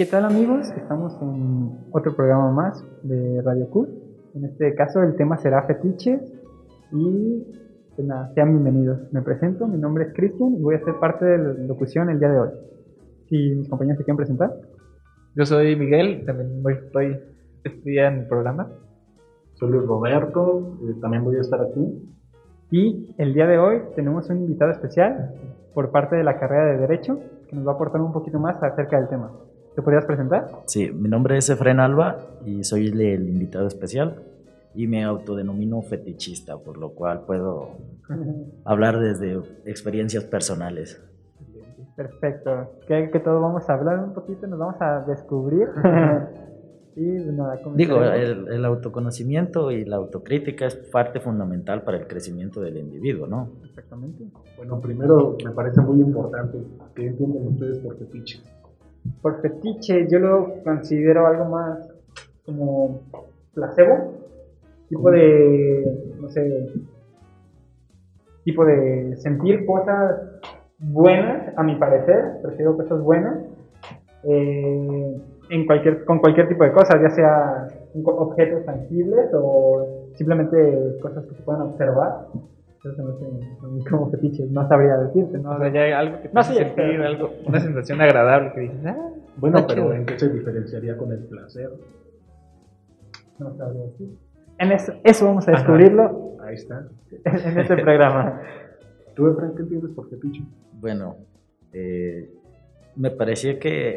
¿Qué tal amigos? Estamos en otro programa más de Radio Q. En este caso el tema será fetiches y pues nada, sean bienvenidos. Me presento, mi nombre es Cristian y voy a ser parte de la locución el día de hoy. Si mis compañeros se quieren presentar. Yo soy Miguel, también voy, estoy estudiando en el programa. Soy Luis Roberto, eh, también voy a estar aquí. Y el día de hoy tenemos un invitado especial por parte de la carrera de Derecho que nos va a aportar un poquito más acerca del tema. ¿Te podrías presentar? Sí, mi nombre es Efren Alba y soy el invitado especial y me autodenomino fetichista, por lo cual puedo hablar desde experiencias personales. Perfecto. Que, que todos vamos a hablar un poquito, nos vamos a descubrir. y nada, Digo, el, el, autoconocimiento y la autocrítica es parte fundamental para el crecimiento del individuo, ¿no? Exactamente. Bueno, primero me parece muy importante que entiendan ustedes por fetiche. Por fetiche yo lo considero algo más como placebo, tipo de, no sé, tipo de sentir cosas buenas, a mi parecer, prefiero cosas buenas, eh, en cualquier, con cualquier tipo de cosas, ya sea objetos tangibles o simplemente cosas que se puedan observar. Eso no sé, como fetiches, no sabría decirte. ¿no? O sea, ya hay algo que te hace sentir, algo, una sensación agradable que dices, ah, bueno, pero ¿en qué se diferenciaría con el placer? No sabría decir. En eso, eso vamos a descubrirlo. Ahí está. En este programa. ¿Tú, Efraín, qué entiendes por fetiche? Bueno, eh, me parecía que,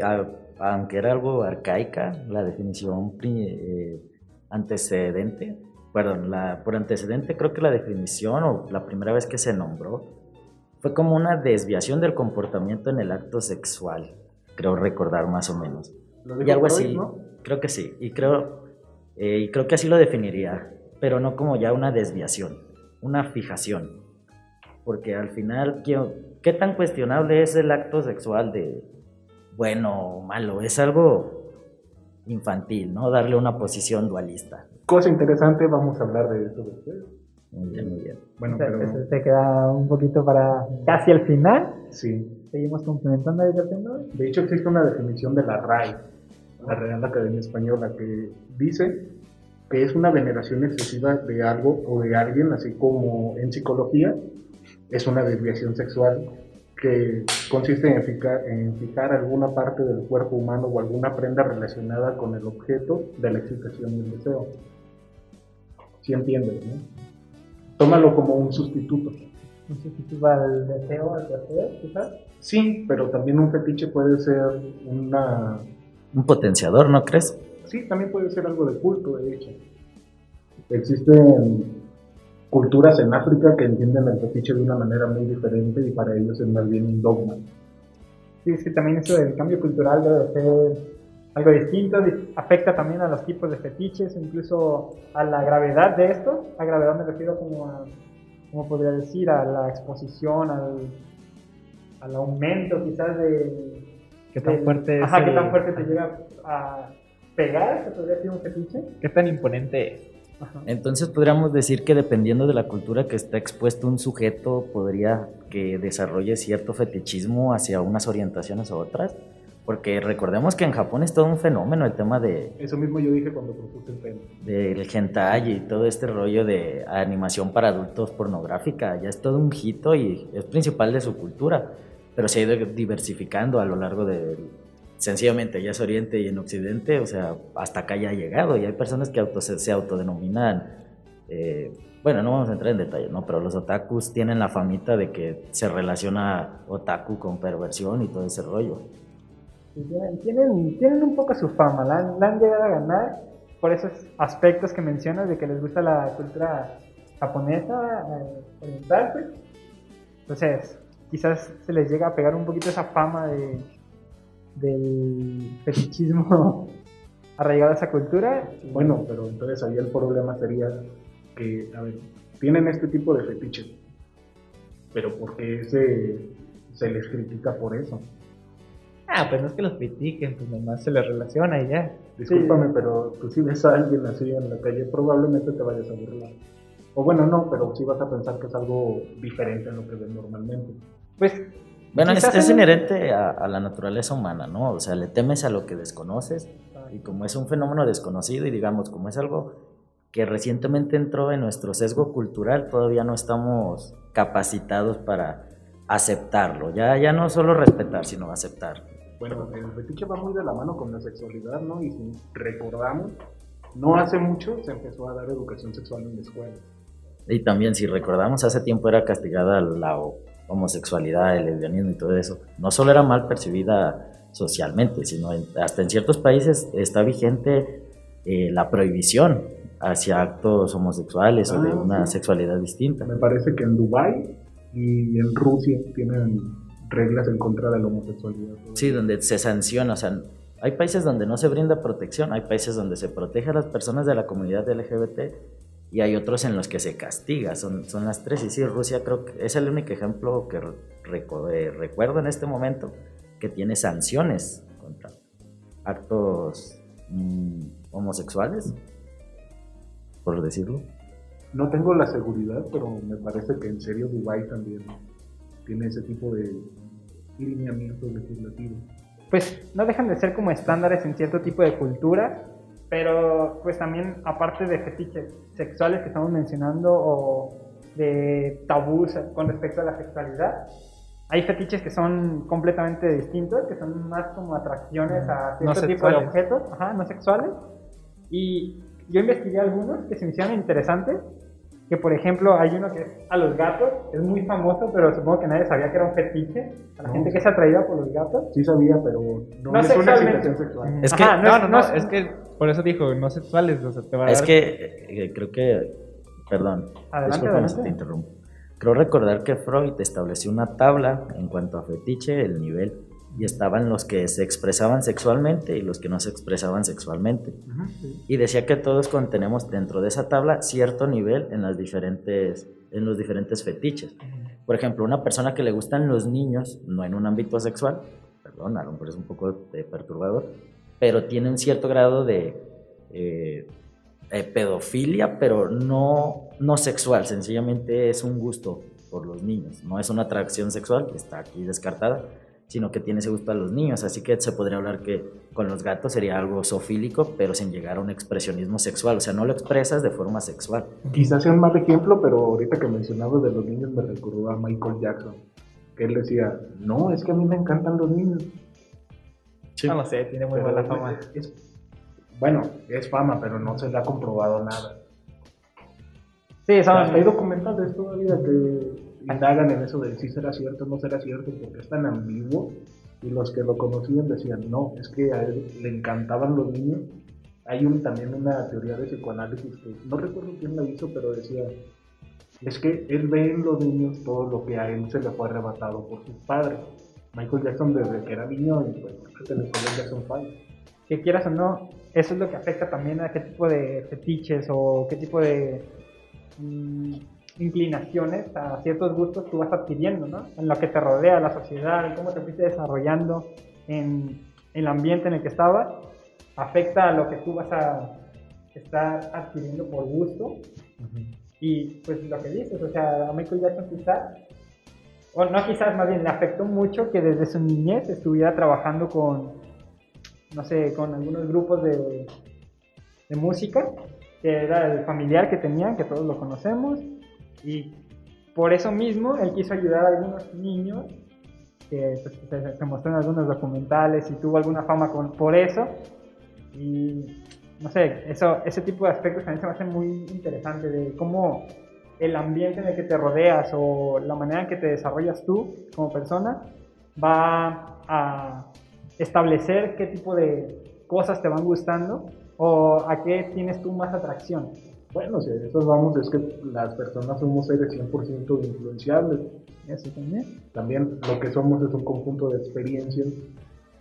aunque era algo arcaica, la definición eh, antecedente, perdón, la, por antecedente creo que la definición o la primera vez que se nombró fue como una desviación del comportamiento en el acto sexual, creo recordar más o menos. ¿Lo y algo Freud, así, ¿no? creo que sí, y creo, eh, y creo que así lo definiría, pero no como ya una desviación, una fijación, porque al final, ¿qué, qué tan cuestionable es el acto sexual de bueno o malo? Es algo infantil, ¿no? Darle una posición dualista. Cosa interesante, vamos a hablar de eso después. Muy bien, muy bien. Bueno, Eso- pero se queda un poquito para casi al final. sí. Seguimos complementando el tema. De hecho, existe una definición de la RAE, la Real Academia Española, que dice que es una veneración excesiva de algo o de alguien, así como en psicología es una desviación sexual que consiste en fijar, en fijar alguna parte del cuerpo humano o alguna prenda relacionada con el objeto de la excitación y el deseo. Si entiendes, ¿no? Tómalo como un sustituto. Un sustituto al deseo, al placer, quizás. Sí, pero también un fetiche puede ser una Un potenciador, ¿no crees? Sí, también puede ser algo de culto, de hecho. Existen culturas en África que entienden el fetiche de una manera muy diferente y para ellos es más bien un dogma. Sí, es que también eso del cambio cultural debe ser algo distinto, di- afecta también a los tipos de fetiches, incluso a la gravedad de esto. A gravedad me refiero como a, como podría decir, a la exposición, al, al aumento quizás de... ¿Qué tan del- fuerte es Ajá, qué el- tan fuerte te llega a pegar, se podría decir un fetiche. ¿Qué tan imponente es? Ajá. Entonces podríamos decir que dependiendo de la cultura que está expuesto un sujeto, podría que desarrolle cierto fetichismo hacia unas orientaciones u otras. Porque recordemos que en Japón es todo un fenómeno el tema de, Eso mismo yo dije cuando propuse el tema. del hentai y todo este rollo de animación para adultos pornográfica. Ya es todo un hito y es principal de su cultura. Pero se ha ido diversificando a lo largo de... Sencillamente, ya es Oriente y en Occidente, o sea, hasta acá ya ha llegado. Y hay personas que auto, se, se autodenominan... eh, bueno, no vamos a entrar en detalles, ¿no? Pero los otakus tienen la famita de que se relaciona otaku con perversión y todo ese rollo. Tienen, tienen, un poco su fama, la, han- la han llegado a ganar por esos aspectos que mencionas de que les gusta la cultura japonesa, eh, oriental, pues. Entonces, quizás se les llega a pegar un poquito esa fama de, del fetichismo arraigado a esa cultura. Bueno, pero entonces ahí el problema sería que, a ver, tienen este tipo de fetiches, pero ¿por qué se, se les critica por eso? Ah, pues no es que los critiquen, pues nomás se les relaciona y ya. Discúlpame, pero tú si ves a alguien así en la calle, probablemente te vayas a burlar. O bueno, no, pero sí vas a pensar que es algo diferente a lo que ves normalmente. Pues Bueno, es, es en- inherente a, a la naturaleza humana, ¿no? O sea, le temes a lo que desconoces y como es un fenómeno desconocido y digamos, como es algo que recientemente entró en nuestro sesgo cultural, todavía no estamos capacitados para aceptarlo. Ya, ya no solo respetar, sino aceptar. Bueno, el fetiche va muy de la mano con la sexualidad, ¿no? Y si recordamos, no hace mucho se empezó a dar educación sexual en la escuela. Y también, si recordamos, hace tiempo era castigada la homosexualidad, el lesbianismo y todo eso. No solo era mal percibida socialmente, sino en- hasta en ciertos países está vigente eh, la prohibición hacia actos homosexuales o de Ah, una sí. sexualidad distinta. Me parece que en Dubái y en Rusia tienen reglas en contra de la homosexualidad. Sí, donde se sanciona, o sea, hay países donde no se brinda protección, hay países donde se protege a las personas de la comunidad LGBT y hay otros en los que se castiga, son, son las tres. Y sí, Rusia creo que es el único ejemplo que eh, recuerdo en este momento que tiene sanciones contra actos mm, homosexuales, por decirlo. No tengo la seguridad, pero me parece que en serio Dubái también tiene ese tipo de lineamientos legislativos. pues no dejan de ser como estándares en cierto tipo de cultura, pero pues también aparte de fetiches sexuales que estamos mencionando o de tabús con respecto a la sexualidad, hay fetiches que son completamente distintos, que son más como atracciones a No cierto tipo de objetos, ajá, no sexuales. Y yo investigué algunos que se me hicieron interesantes, que por ejemplo hay uno que es a los gatos, es muy famoso, pero supongo que nadie sabía que era un fetiche, a la No. gente que es atraída por los gatos. Sí sabía, pero no, No es una excitación sexual. Es que, no no, no, no no, es- es que por eso dijo, no sexuales, o sea, te va a Es dar- que eh, creo que, perdón, Adelante, discúlpame si adelante. te interrumpo. Creo recordar que Freud estableció una tabla en cuanto a fetiche, el nivel, y estaban los que se expresaban sexualmente y los que no se expresaban sexualmente. Y decía que todos contenemos dentro de esa tabla cierto nivel en, las diferentes, en los diferentes fetiches. Por ejemplo, una persona que le gustan los niños, no en un ámbito sexual, perdón, a lo mejor es un poco eh, perturbador, pero tiene un cierto grado de eh, eh, pedofilia, pero no, no sexual, sencillamente es un gusto por los niños, no es una atracción sexual, está aquí descartada, sino que tiene ese gusto a los niños, así que se podría hablar que con los gatos sería algo zoofílico, pero sin llegar a un expresionismo sexual, o sea, no lo expresas de forma sexual. Quizás sea un mal ejemplo, pero ahorita que mencionabas de los niños me recordó a Michael Jackson, que él decía, no, es que a mí me encantan los niños. No lo sé, tiene muy Pero mala fama. es- es- bueno, es fama, pero no se le ha comprobado nada. Sí, Hasta hay documentales todavía que indagan en eso de si será cierto o no será cierto, porque es tan ambiguo. Y los que lo conocían decían, no, es que a él le encantaban los niños. Hay un, también una teoría de psicoanálisis que no recuerdo quién la hizo, pero decía, es que él ve en los niños todo lo que a él se le fue arrebatado por sus padres. Michael Jackson desde que era niño y pues se le fue Jackson 5. que quieras o no, eso es lo que afecta también a qué tipo de fetiches o qué tipo de mm, inclinaciones a ciertos gustos tú vas adquiriendo, ¿no? En lo que te rodea, la sociedad, en cómo te fuiste desarrollando en, en el ambiente en el que estabas, afecta a lo que tú vas a estar adquiriendo por gusto. Y pues lo que dices, o sea, a Michael Jackson quizás, o no quizás, más bien le afectó mucho que desde su niñez estuviera trabajando con, no sé, con algunos grupos de, de música, que era el familiar que tenían, que todos lo conocemos, y por eso mismo él quiso ayudar a algunos niños, que pues, se, se mostró en algunos documentales y tuvo alguna fama con, por eso, y no sé, eso, ese tipo de aspectos también se me hacen muy interesante de cómo el ambiente en el que te rodeas o la manera en que te desarrollas tú como persona va a establecer qué tipo de cosas te van gustando o a qué tienes tú más atracción. Bueno, si a eso vamos, es que las personas somos seres 100% influenciables. Eso también. También lo que somos es un conjunto de experiencias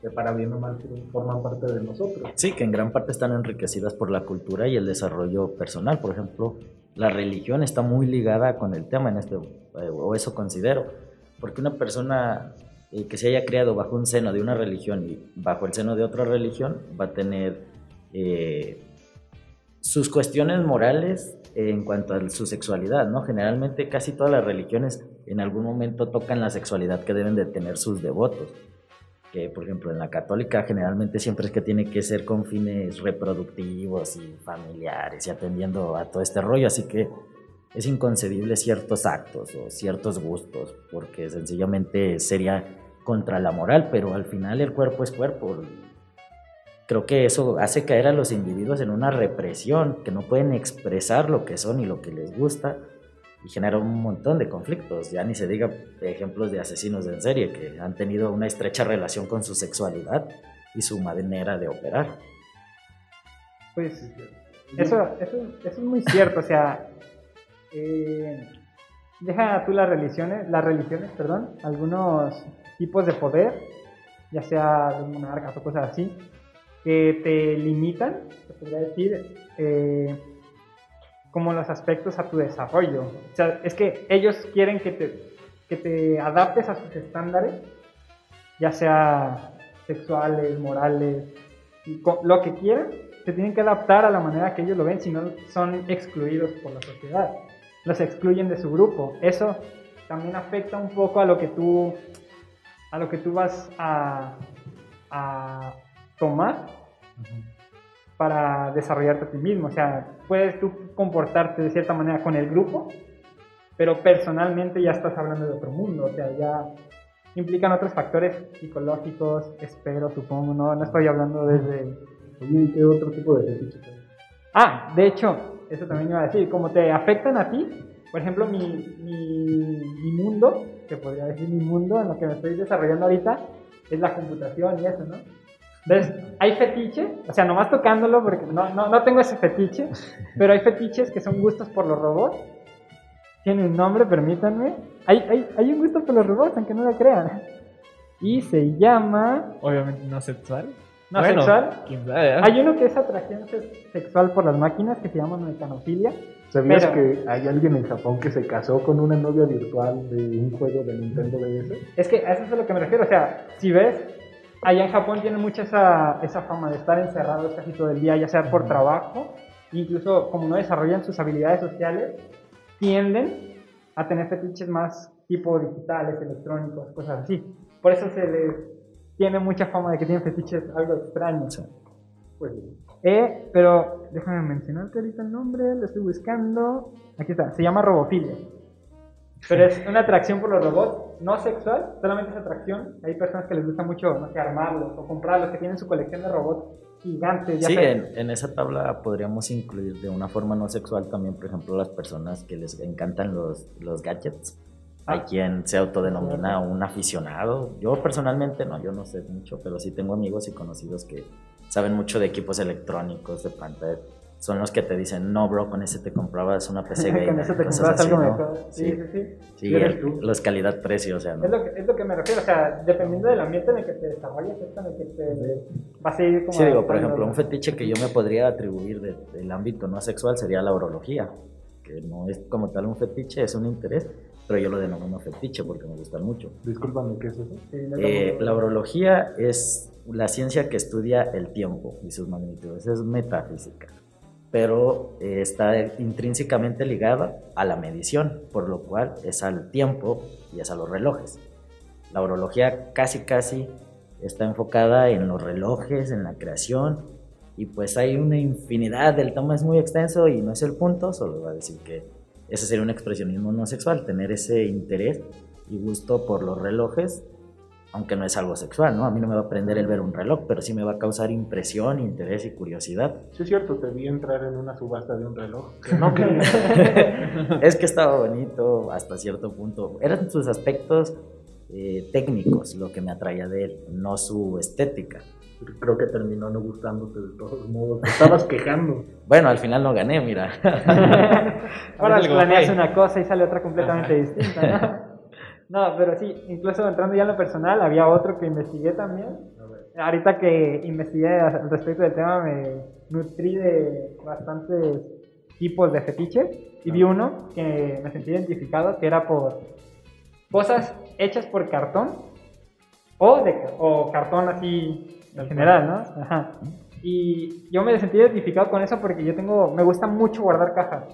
que para bien o mal forman parte de nosotros. Sí, que en gran parte están enriquecidas por la cultura y el desarrollo personal. Por ejemplo, la religión está muy ligada con el tema en este, eh, o eso considero, porque una persona eh, que se haya criado bajo un seno de una religión y bajo el seno de otra religión va a tener eh, sus cuestiones morales en cuanto a su sexualidad, ¿no? Generalmente casi todas las religiones en algún momento tocan la sexualidad que deben de tener sus devotos. Que, por ejemplo, en la católica generalmente siempre es que tiene que ser con fines reproductivos y familiares y atendiendo a todo este rollo, así que es inconcebible ciertos actos o ciertos gustos, porque sencillamente sería contra la moral, pero al final el cuerpo es cuerpo. Creo que eso hace caer a los individuos en una represión, que no pueden expresar lo que son y lo que les gusta, y genera un montón de conflictos. Ya ni se diga ejemplos de asesinos en serie que han tenido una estrecha relación con su sexualidad y su manera de operar. Pues eso, eso, eso es muy cierto, o sea, eh, deja tú las religiones, las religiones, perdón, algunos tipos de poder, ya sea de monarcas o cosas así, que te limitan, se podría decir, eh, como los aspectos a tu desarrollo. O sea, es que ellos quieren que te, que te adaptes a sus estándares, ya sea sexuales, morales, lo que quieran, se tienen que adaptar a la manera que ellos lo ven, si no son excluidos por la sociedad los excluyen de su grupo. Eso también afecta un poco a lo que tú, a lo que tú vas a, a tomar para desarrollarte a ti mismo. O sea, puedes tú comportarte de cierta manera con el grupo, pero personalmente ya estás hablando de otro mundo. O sea, ya implican otros factores psicológicos, espero, supongo, no, no estoy hablando desde... ¿qué otro tipo de fetiches Ah, de hecho, eso también iba a decir, como te afectan a ti, por ejemplo, mi, mi, mundo, que podría decir mi mundo en lo que me estoy desarrollando ahorita, es la computación y eso, ¿no? Entonces, hay fetiches, o sea, nomás tocándolo, porque no, no, no tengo ese fetiche, pero hay fetiches que son gustos por los robots. Tiene un nombre, permítanme. Hay, hay, hay un gusto por los robots, aunque no lo crean. Y se llama... Obviamente no sexual. ¿No sexual? ¿eh? Hay uno que es atracción sexual por las máquinas que se llama mecanofilia. ¿Sabías que hay alguien en Japón que se casó con una novia virtual de un juego de Nintendo DS? Es que a eso es a lo que me refiero. O sea, si ves, allá en Japón tienen mucha esa, esa fama de estar encerrados casi todo el día, ya sea por trabajo, incluso como no desarrollan sus habilidades sociales, tienden a tener fetiches más tipo digitales, electrónicos, cosas así. Por eso se les tiene mucha fama de que tiene fetiches algo extraños. Pues, eh, pero déjame mencionarte ahorita el nombre, lo estoy buscando. Aquí está, se llama robofilia. Pero es una atracción por los robots, no sexual, solamente es atracción. Hay personas que les gusta mucho, no sé, armarlos o comprarlos, que tienen su colección de robots gigantes. sí, en, en, esa tabla podríamos incluir de una forma no sexual también, por ejemplo, las personas que les encantan los, los gadgets. Hay ah. quien se autodenomina un aficionado. Yo personalmente no, yo no sé mucho, pero sí tengo amigos y conocidos que saben mucho de equipos electrónicos, de pantalla. Son los que te dicen, no, bro, con ese te comprabas una PC gamer. con ese te comprabas algo mejor. Sí, sí, sí. Sí, los calidad-precio, o sea, ¿no? Es lo, que, es lo que me refiero, o sea, dependiendo del ambiente en el que te desarrolles, es en el que te va a seguir como... Sí, digo, por ejemplo, un fetiche que yo me podría atribuir del ámbito no sexual sería la urología, que no es como tal un fetiche, es un interés pero yo lo denomino fetiche porque me gustan mucho. Discúlpame, ¿qué es eso? Eh, la urología es la ciencia que estudia el tiempo y sus magnitudes, es metafísica, pero eh, está intrínsecamente ligada a la medición, por lo cual es al tiempo y es a los relojes. La urología casi casi está enfocada en los relojes, en la creación, y pues hay una infinidad, el tema es muy extenso y no es el punto, solo voy a decir que ese sería un expresionismo no sexual, tener ese interés y gusto por los relojes, aunque no es algo sexual, ¿no? A mí no me va a prender el ver un reloj, pero sí me va a causar impresión, interés y curiosidad. Sí, es cierto, te vi entrar en una subasta de un reloj. es que estaba bonito hasta cierto punto. Eran sus aspectos eh, técnicos lo que me atraía de él, no su estética creo que terminó no gustándote de todos modos. Te estabas quejando. Bueno, al final no gané, mira. Ahora planeas una cosa y sale otra completamente distinta, ¿no? No, pero sí, incluso entrando ya en lo personal, había otro que investigué también. Ahorita que investigué al respecto del tema, me nutrí de bastantes tipos de fetiches y vi uno que me sentí identificado, que era por cosas hechas por cartón o, de, o cartón así en general, ¿no? Ajá. Y yo me sentí identificado con eso porque yo tengo, me gusta mucho guardar cajas.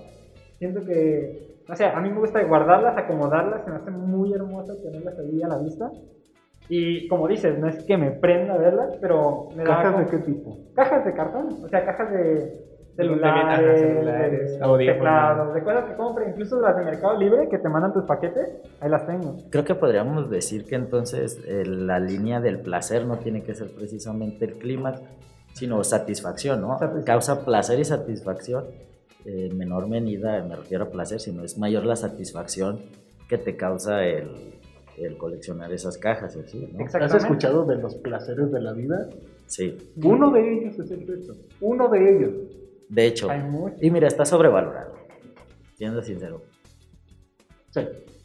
Siento que, no sé, a mí me gusta guardarlas, acomodarlas, se me hace muy hermoso tenerlas ahí a la vista. Y como dices, no es que me prenda verlas, pero me da ¿Cajas como- de qué tipo? cajas de cartón, o sea, cajas de celulares, celulares, de audífonos. teclados, de cosas que compre, incluso las de Mercado Libre que te mandan tus paquetes, ahí las tengo. Creo que podríamos decir que entonces eh, la línea del placer no tiene que ser precisamente el clímax, sino satisfacción, ¿no? Satisfacción. Causa placer y satisfacción. Eh, En menor medida me refiero a placer, sino es mayor la satisfacción que te causa el, el coleccionar esas cajas, ¿sí? ¿no? ¿Has escuchado de los placeres de la vida? Sí, Uno de ellos es el sexo. Uno de ellos. de hecho. Hay muchos. Y mira, está sobrevalorado, siendo sincero. Sí.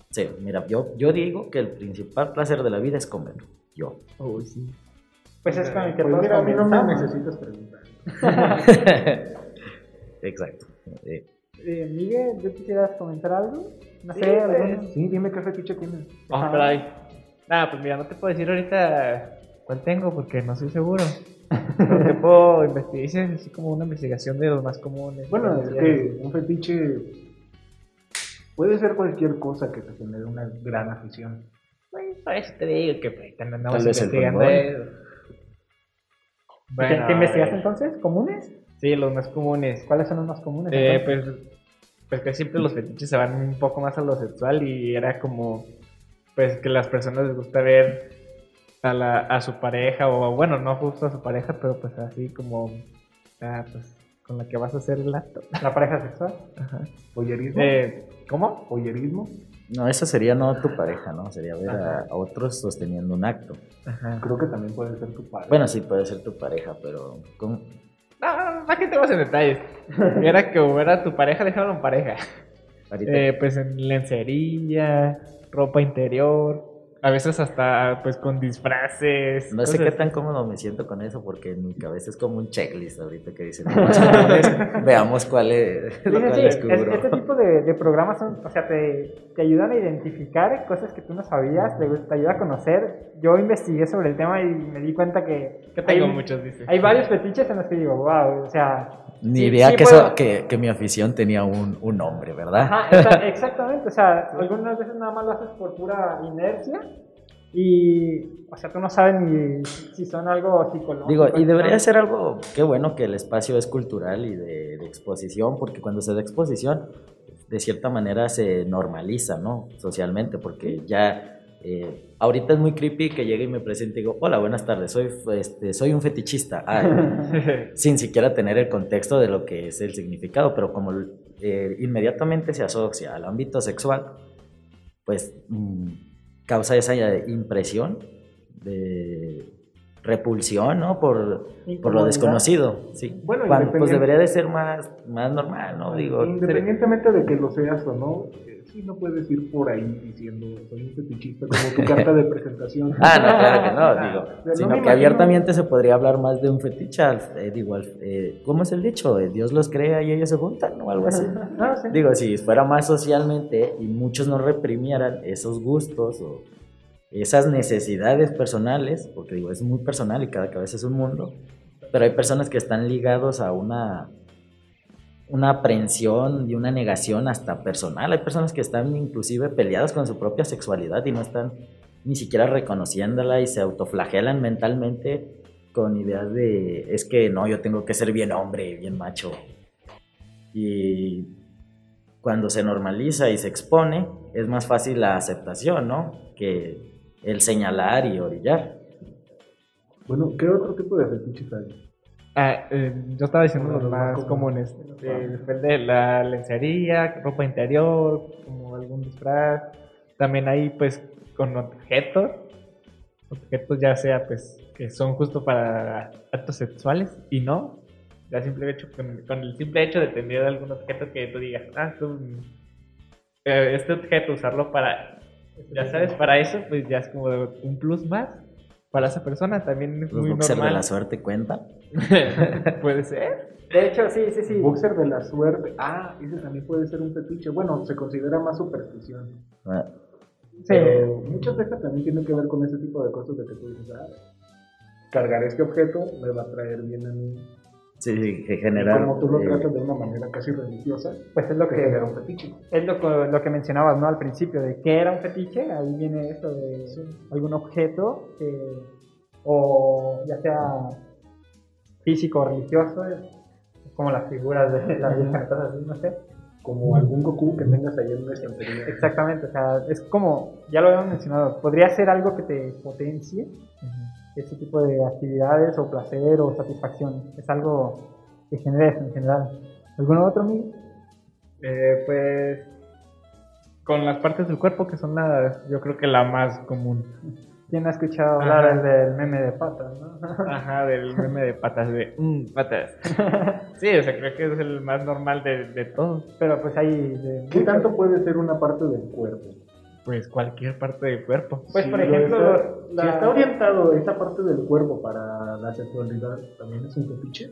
Sí, mira, yo, yo digo que el principal placer de la vida es comer. Yo. Uy, sí. Pues es con el que Pues todos mira, a mí no me necesitas preguntar. Exacto. Eh, Eh, Miguel, ¿yo quisieras comentar algo? No sé, Sí, pues. Sí, dime qué fetiche tienes. Ah, Ajá. pero ahí. Nada, pues mira, no te puedo decir ahorita cuál tengo porque no soy seguro. Pero te puedo investigar, hice así como una investigación de los más comunes. Bueno, es que un fetiche puede ser cualquier cosa que te genere una gran afición. Pues, por eso te digo que pues, ahorita no andamos investigando. ¿Qué- Bueno, ¿Qué investigaste entonces? ¿Comunes? Sí, los más comunes. ¿Cuáles son los más comunes? Eh, pues, pues que siempre los fetiches se van un poco más a lo sexual y era como, pues que las personas les gusta ver a, la, a su pareja o bueno, no justo a su pareja, pero pues así como, ah, pues con la que vas a hacer el acto. la pareja sexual. Ajá. ¿Pollerismo? Eh, ¿Cómo? ¿Pollerismo? No, eso sería no tu pareja, ¿no? Sería ver a, a otros sosteniendo un acto. Ajá. Creo que también puede ser tu padre. Bueno, sí, puede ser tu pareja, pero ¿cómo? No, ¿para qué te vas en detalles? Era que era tu pareja, déjalo en pareja. Eh, pues en lencería, ropa interior, a veces hasta pues con disfraces. no sé qué tan cómodo me siento con eso porque en mi cabeza es como un checklist ahorita que dicen. "Más comunes, Veamos cuál es Sí, lo sí, cual sí, es- descubro". este tipo de, de programas son, o sea, te, te ayudan a identificar cosas que tú no sabías, te, te ayuda a conocer. Yo investigué sobre el tema y me di cuenta que, Que tengo hay, muchos, dice. hay varios fetiches en los que digo, wow, o sea... Ni sí- idea sí que, eso, que, que mi afición tenía un, un nombre, ¿verdad? Ajá, exactamente, o sea, algunas veces nada más lo haces por pura inercia y, o sea, tú no sabes ni si son algo psicológico. Digo, y debería ser algo, qué bueno que el espacio es cultural y de, de exposición, porque cuando se da exposición, de cierta manera se normaliza, ¿no? Socialmente, porque ya, eh, ahorita es muy creepy que llegue y me presente y digo, hola, buenas tardes, soy, este, soy un fetichista, Ay, sin siquiera tener el contexto de lo que es el significado, pero como eh, inmediatamente se asocia al ámbito sexual, pues mm, causa esa impresión de repulsión, ¿no? Por, por lo desconocido, sí. Bueno, Cuando, pues debería de ser más, más normal, ¿no? Digo, Independientemente de que lo seas o no, eh, sí no puedes ir por ahí diciendo soy un fetichista como tu carta de presentación. Ah, no, claro que no, Ah, digo, no sino que imagino- abiertamente se podría hablar más de un fetiche, al- eh, digo, eh, ¿cómo es el dicho? Eh, Dios los crea y ellos se juntan o algo así. Ah, sí. Digo, si fuera más socialmente y muchos no reprimieran esos gustos o esas necesidades personales, porque digo, es muy personal y cada cabeza es un mundo, pero hay personas que están ligados a una, una aprensión y una negación hasta personal. Hay personas que están inclusive peleadas con su propia sexualidad y no están ni siquiera reconociéndola y se autoflagelan mentalmente con ideas de, es que no, yo tengo que ser bien hombre, bien macho. Y cuando se normaliza y se expone, es más fácil la aceptación, ¿no? Que el señalar y orillar. Bueno, ¿qué otro tipo de fetiches hay? Ah, eh, yo estaba diciendo Bueno, los los más más comunes. comunes. Eh, el de la lencería, ropa interior, como algún disfraz. También hay pues con objetos. Objetos ya sea pues que son justo para actos sexuales y no. Ya simple hecho, con, con el simple hecho de tener algún objeto que tú digas, ah, esto, mm, eh, este objeto usarlo para, ya sabes, para eso, pues ya es como un plus más para esa persona. También es Los muy boxers de normal. la suerte cuentan. Puede ser. De hecho, sí, sí, sí. Boxer de la suerte. Ah, ese también puede ser un fetiche. Bueno, se considera más superstición. Ah, Sí. Pero muchas veces también tiene que ver con ese tipo de cosas de que tú dices, ah, cargar este objeto me va a traer bien a mí. Sí, sí, que Y generar... como tú lo eh, tratas de una manera casi religiosa, Pues es lo que genera un fetiche. es lo, que- lo que mencionabas ¿no? al principio de qué era un fetiche ahí viene eso de algún objeto que- o ya sea físico o religioso como las figuras de la Virgen cosas así no sé Como algún Goku que tengas ahí en una estantería. exactamente o sea es como ya lo habíamos mencionado podría ser algo que te potencie ese tipo de actividades o placer o satisfacción es algo que genera eso en general ¿alguno otro amigo? Eh, pues con las partes del cuerpo que son las, yo creo que la más común. ¿Quién ha escuchado hablar Ajá. del meme de patas? ¿no? Ajá, del meme de patas de mm, patas. Sí, o sea, creo que es el más normal de, de todos. Pero pues hay de ¿Qué tanto puede ser una parte del cuerpo? Pues cualquier parte del cuerpo. Pues, por lo ejemplo, está- la- si está orientado esa parte del cuerpo para la sexualidad, ¿también es un fetiche?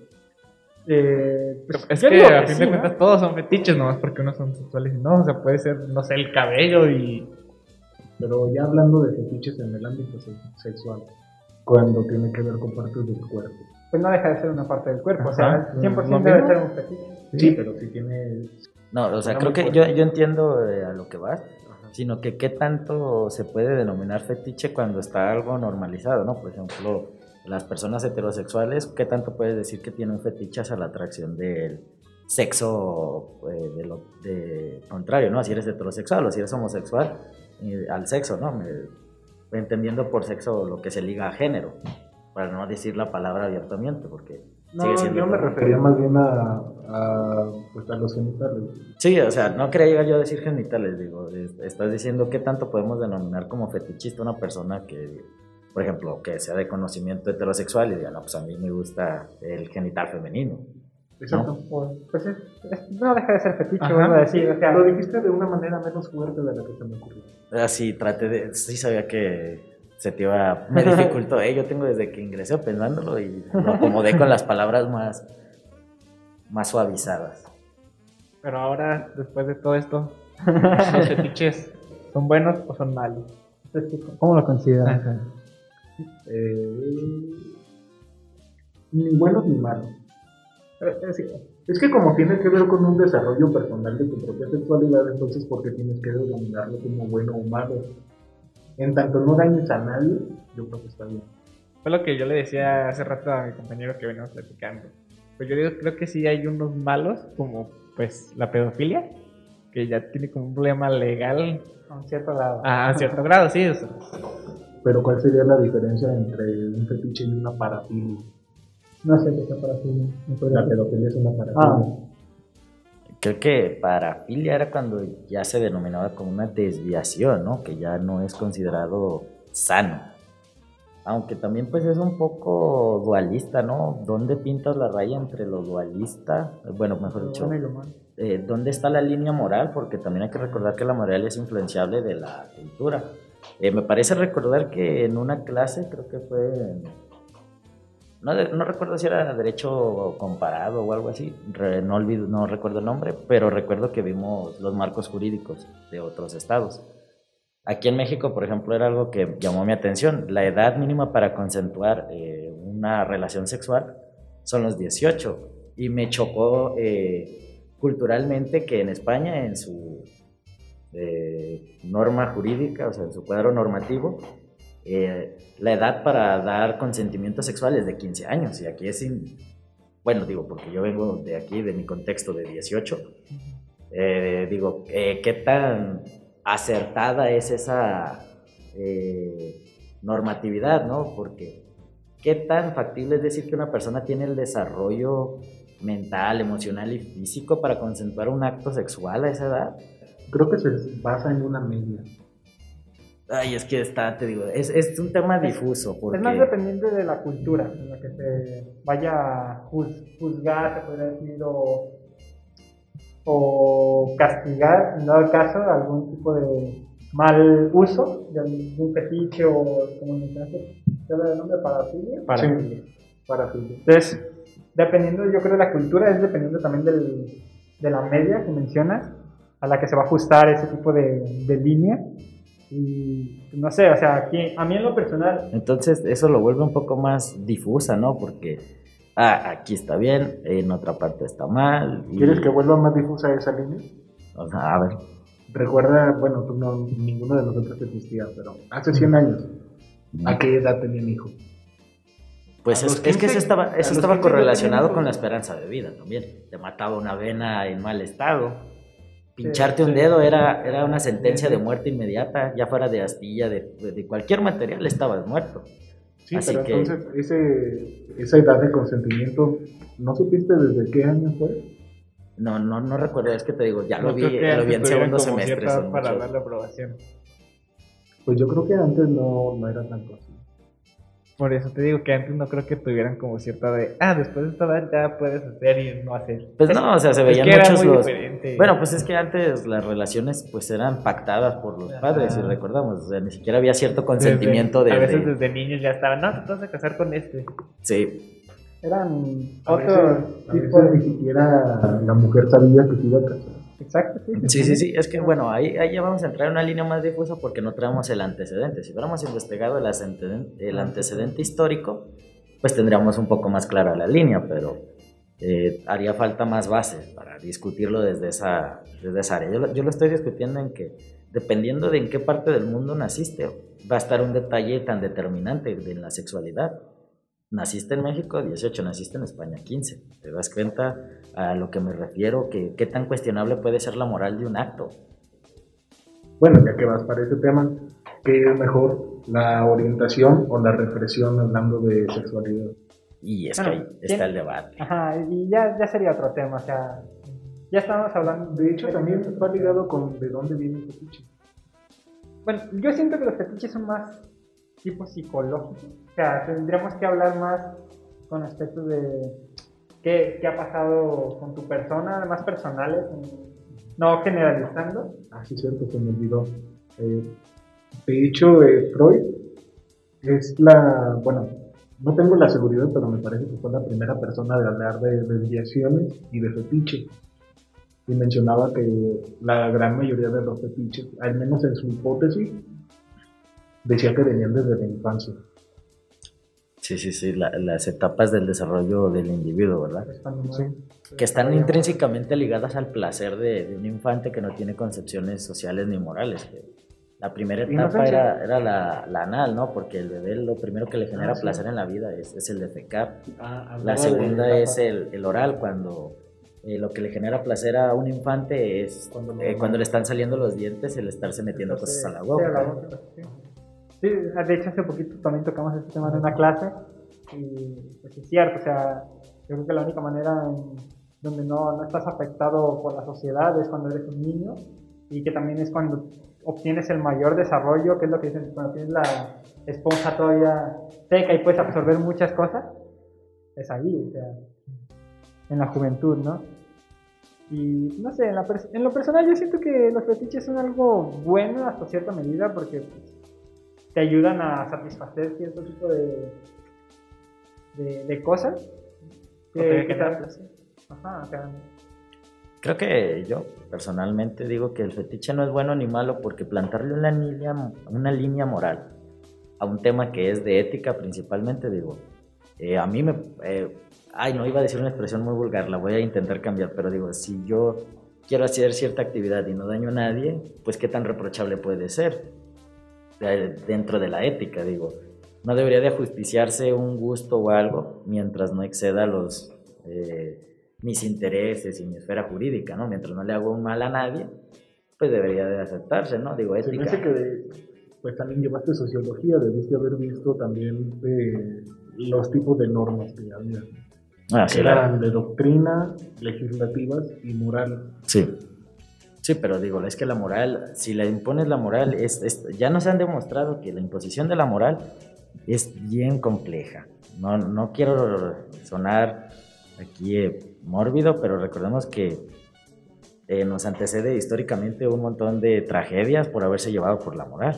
Eh, pues, Es que a fin sí, de ¿no? cuentas todos son fetiches, nomás porque unos son sexuales y no. O sea, puede ser, no sé, el cabello y. Pero ya hablando de fetiches en el ámbito se- sexual, cuando tiene que ver con partes del cuerpo. Pues no deja de ser una parte del cuerpo, o sea, Ajá. 100% ¿Lo debe ser un fetiche. Sí, pero si tiene... No, o sea, creo que yo, yo entiendo eh, a lo que vas, sino que qué tanto se puede denominar fetiche cuando está algo normalizado, ¿no? Por ejemplo, las personas heterosexuales, ¿qué tanto puedes decir que tienen fetiche hacia la atracción del sexo eh, de lo de contrario, ¿no? Si eres heterosexual o si eres homosexual, eh, al sexo, ¿no? Me- entendiendo por sexo lo que se liga a género, para no decir la palabra abiertamente, porque No, sigue siendo... yo me refería más bien a, a, pues, a los genitales. Sí, o sea, no quería yo decir genitales, digo, es- estás diciendo qué tanto podemos denominar como fetichista una persona que, por ejemplo, que sea de conocimiento heterosexual y diga, no, pues a mí me gusta el genital femenino. Exacto. O- Pues es- es- no deja de ser fetiche, vuelvo a decir, o sea, Lo dijiste de una manera menos fuerte de la que se me ocurrió. Así traté de, sí sabía que se te iba, me dificultó, eh, yo tengo desde que ingresé pensándolo y lo acomodé con las palabras más, más suavizadas. Pero ahora, después de todo esto, ¿los fetiches son buenos o son malos? ¿cómo lo consideras? Eh, ni buenos ni malos. Eh, es- Es que como tiene que ver con un desarrollo personal de tu propia sexualidad, entonces ¿por qué tienes que denominarlo como bueno o malo? En tanto no dañes a nadie, yo creo que está bien. Fue lo que yo le decía hace rato a mi compañero que veníamos platicando. Pues yo digo, creo que sí hay unos malos, como pues la pedofilia, que ya tiene como un problema legal A un cierto grado. a cierto grado, sí. o sea, Pero ¿cuál sería la diferencia entre un fetiche y una parafilia? No sé qué sea para ti. no podría La decir. pedofilia es una parafilia. Ah, Creo que parafilia era cuando ya se denominaba como una desviación, ¿no? Que ya no es considerado sano. Aunque también pues es un poco dualista, ¿no? ¿Dónde pintas la raya entre lo dualista? Bueno, mejor dicho, bueno eh, ¿dónde está la línea moral? Porque también hay que recordar que la moral es influenciable de la cultura. Eh, me parece recordar que en una clase, creo que fue, no, no recuerdo si era derecho comparado o algo así, re- no, olvido, no recuerdo el nombre, pero recuerdo que vimos los marcos jurídicos de otros estados. Aquí en México, por ejemplo, era algo que llamó mi atención. La edad mínima para consensuar eh, una relación sexual son los 18. Y me chocó eh, culturalmente que en España, en su eh, norma jurídica, o sea, en su cuadro normativo, eh, la edad para dar consentimiento sexual es de 15 años. Y aquí es, sin- bueno, digo, porque yo vengo de aquí, de mi contexto de 18. Eh, digo, eh, ¿qué tan acertada es esa eh, normatividad, no? Porque ¿qué tan factible es decir que una persona tiene el desarrollo mental, emocional y físico para consensuar un acto sexual a esa edad? Creo que se basa en una media. Ay, es que está, te digo, es, es un tema difuso. Porque... Es más dependiente de la cultura en la que se vaya a juz- juzgar, se podría decir, o, o castigar, en dado caso, algún tipo de mal uso de algún fetiche o, como mencionaste, ¿qué era el nombre? Parafilia. para Sí, parafilia. Entonces, dependiendo, yo creo, de la cultura, es dependiendo también del, de la media que mencionas, a la que se va a ajustar ese tipo de, de línea. Y no sé, o sea, aquí, a mí en lo personal, Entonces eso lo vuelve un poco más difusa, ¿no? Porque ah, aquí está bien, en otra parte está mal. y- ¿Quieres que vuelva más difusa esa línea? O sea, a ver, Recuerda, bueno, tú no, ninguno de nosotros existía, pero hace 100 años, ¿a qué edad tenían hijos? pues A es, que 15 eso estaba, eso estaba 15 ya correlacionado con la esperanza de vida también. Te mataba una vena en mal estado. Pincharte un sí. dedo era, era una sentencia de muerte inmediata, ya fuera de astilla, de, de cualquier material, estabas muerto. Sí, Así pero que- entonces ese, esa edad de consentimiento, ¿no supiste desde qué año fue? No, no, no recuerdo, es que te digo, ya No lo vi, que lo vi en segundo semestre. para muchos- dar la aprobación. Pues yo creo que antes no, no era tanto así. Por eso te digo que antes no creo que tuvieran como cierta de, ah, después de esta edad ya puedes hacer y no hacer. Pues no, o sea, se Es veían que era muchos muy los... diferente. Bueno, pues es que antes las relaciones pues eran pactadas por los Ajá. padres, si recordamos, o sea, ni siquiera había cierto Desde- consentimiento de... A veces de- desde niños ya estaban, no, te vas a casar con este. Sí, Eran otro tipo ni siquiera la mujer sabía que se iba a casar. Exacto, sí. sí, sí, sí, es que bueno, ahí, ahí ya vamos a entrar en una línea más difusa porque no traemos el antecedente. Si hubiéramos investigado el, antecedente, el antecedente histórico, pues tendríamos un poco más clara la línea, pero eh, haría falta más bases para discutirlo desde esa, desde esa área. Yo, lo- yo lo estoy discutiendo en que, dependiendo de en qué parte del mundo naciste, va a estar un detalle tan determinante de la sexualidad. Naciste en México, 18, naciste en España, 15. ¿Te das cuenta a lo que me refiero? Que, ¿Qué tan cuestionable puede ser la moral de un acto? Bueno, ya que vas para ese tema, ¿qué es mejor, la orientación o la represión hablando de sexualidad? Y es Bueno, que ahí ¿quién- está el debate. Ajá, y ya, ya sería otro tema, o sea, ya estábamos hablando... De hecho, también va ligado con de dónde viene el fetiche. Bueno, yo siento que los fetiches son más tipo psicológicos. O sea, tendríamos que hablar más con aspectos de qué, qué ha pasado con tu persona, más personales, no generalizando. Ah, sí, cierto, se me olvidó. Eh, de hecho, eh, Freud es la, bueno, no tengo la seguridad, pero me parece que fue la primera persona de hablar de desviaciones y de fetiche. Y mencionaba que la gran mayoría de los fetiches, al menos en su hipótesis, decía que venían desde la infancia. Sí, sí, sí, la- las etapas del desarrollo del individuo, ¿verdad? Sí. Que están intrínsecamente ligadas al placer de, de un infante que no tiene concepciones sociales ni morales. La primera etapa era, era la, la anal, ¿no? Porque el bebé lo primero que le genera Ah, sí. placer en la vida es, es el defecar. Ah, La hablaba segunda de- es el, el oral, cuando eh, lo que le genera placer a un infante es Cuando cuando le están saliendo los dientes, el estarse metiendo cosas a la Sí, boca. a la boca, sí. Sí, de hecho hace poquito también tocamos este tema en una clase y pues es cierto, o sea, yo creo que la única manera en donde no, no estás afectado por la sociedad es cuando eres un niño y que también es cuando obtienes el mayor desarrollo, que es lo que dicen, cuando tienes la esponja todavía seca y puedes absorber muchas cosas, es ahí, o sea, en la juventud, ¿no? Y no sé, en, la en lo personal yo siento que los fetiches son algo bueno hasta cierta medida porque pues, te ayudan a satisfacer cierto tipo de, de, de cosas. Que genera te- placer. Ajá, o sea, Creo que yo personalmente digo que el fetiche no es bueno ni malo porque plantarle una línea, una línea moral a un tema que es de ética principalmente, digo, eh, a mí me... eh, ay, no iba a decir una expresión muy vulgar, la voy a intentar cambiar, pero digo, si yo quiero hacer cierta actividad y no daño a nadie, pues qué tan reprochable puede ser dentro de la ética, digo. No debería de ajusticiarse un gusto o algo mientras no exceda los... eh, mis intereses y mi esfera jurídica, ¿no? Mientras no le hago un mal a nadie, pues debería de aceptarse, ¿no? Digo, Se me ética. que pues también llevaste sociología, debiste haber visto también eh, los tipos de normas que había. Ah, sí, Eran de doctrina, legislativas y moral. Sí. Sí, pero digo, es que la moral, si la impones la moral, es, es- ya nos han demostrado que la imposición de la moral es bien compleja. No, no quiero sonar aquí eh, mórbido, pero recordemos que eh, nos antecede históricamente un montón de tragedias por haberse llevado por la moral.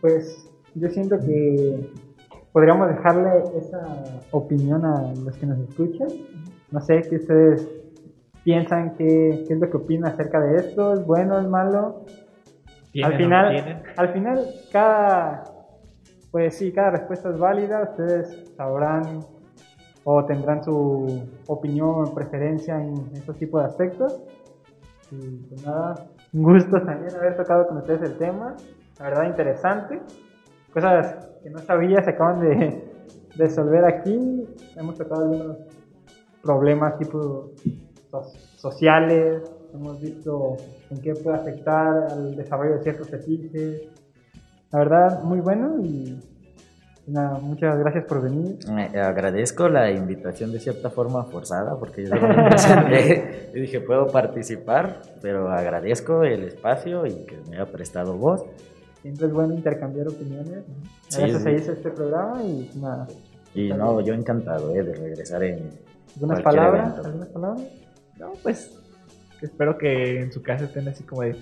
pues yo siento que podríamos dejarle esa opinión a los que nos escuchan. No sé qué ustedes piensan, qué, qué es lo que opinan acerca de esto, es bueno, es malo. ¿Tienen al no final, al final cada, pues sí, cada respuesta es válida. Ustedes sabrán o tendrán su opinión o preferencia en estos tipos de aspectos. Y pues nada, un gusto también haber tocado con ustedes el tema, la verdad interesante, cosas que no sabía se acaban de resolver aquí, hemos tocado algunos problemas tipo sociales, hemos visto en qué puede afectar al desarrollo de ciertos fetiches, la verdad muy bueno y nada, muchas gracias por venir. Eh, agradezco la invitación de cierta forma forzada, porque yo me y dije, puedo participar, pero agradezco el espacio y que me haya prestado voz. Siempre es bueno intercambiar opiniones. Sí, Gracias sí. a hizo este programa y nada. Y no, yo encantado eh, de regresar en ¿Algunas palabras? evento. ¿Algunas palabras? No, pues espero que en su casa estén así como de,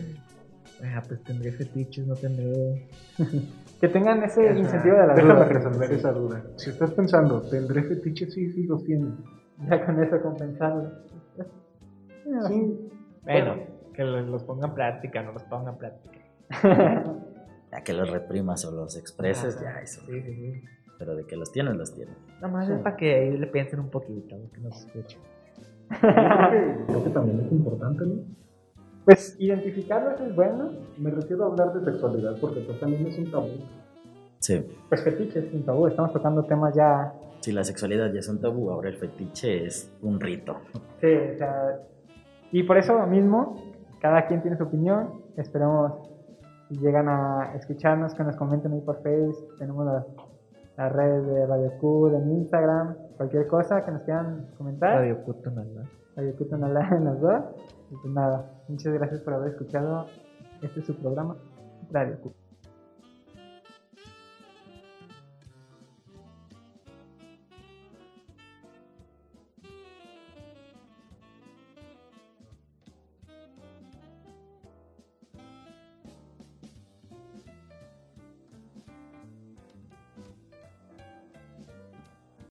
ah, pues tendré fetiches, no tendré... Que tengan ese Ajá. incentivo de la Déjame duda. resolver esa duda. Si estás pensando, ¿tendré fetiches? Sí, sí, los tienes. Ya con eso compensarlo. Sí, Bueno, que los, pongan en práctica, no los pongan en práctica. Ya que los reprimas o los expreses, Ajá. ya eso. Sí, sí, sí. Pero de que los tienes, los tienes. Nada más es para que ahí le piensen un poquito, que nos escuchen. Creo que también es importante, ¿no? Pues identificarlo eso es bueno. Me refiero a hablar de sexualidad porque pues también es un tabú. Sí. Pues fetiches sin tabú. Estamos tocando temas ya. Si la sexualidad ya es un tabú, ahora el fetiche es un rito. Sí, o sea. Y por eso mismo, cada quien tiene su opinión. Esperemos si llegan a escucharnos, que nos comenten ahí por Facebook. Tenemos las, las redes de Radio Q, en Instagram, cualquier cosa que nos quieran comentar. Radio Puto nada. Radio Q en la- en las dos. Y pues nada, muchas gracias por haber escuchado. Este es su programa, Radio Q.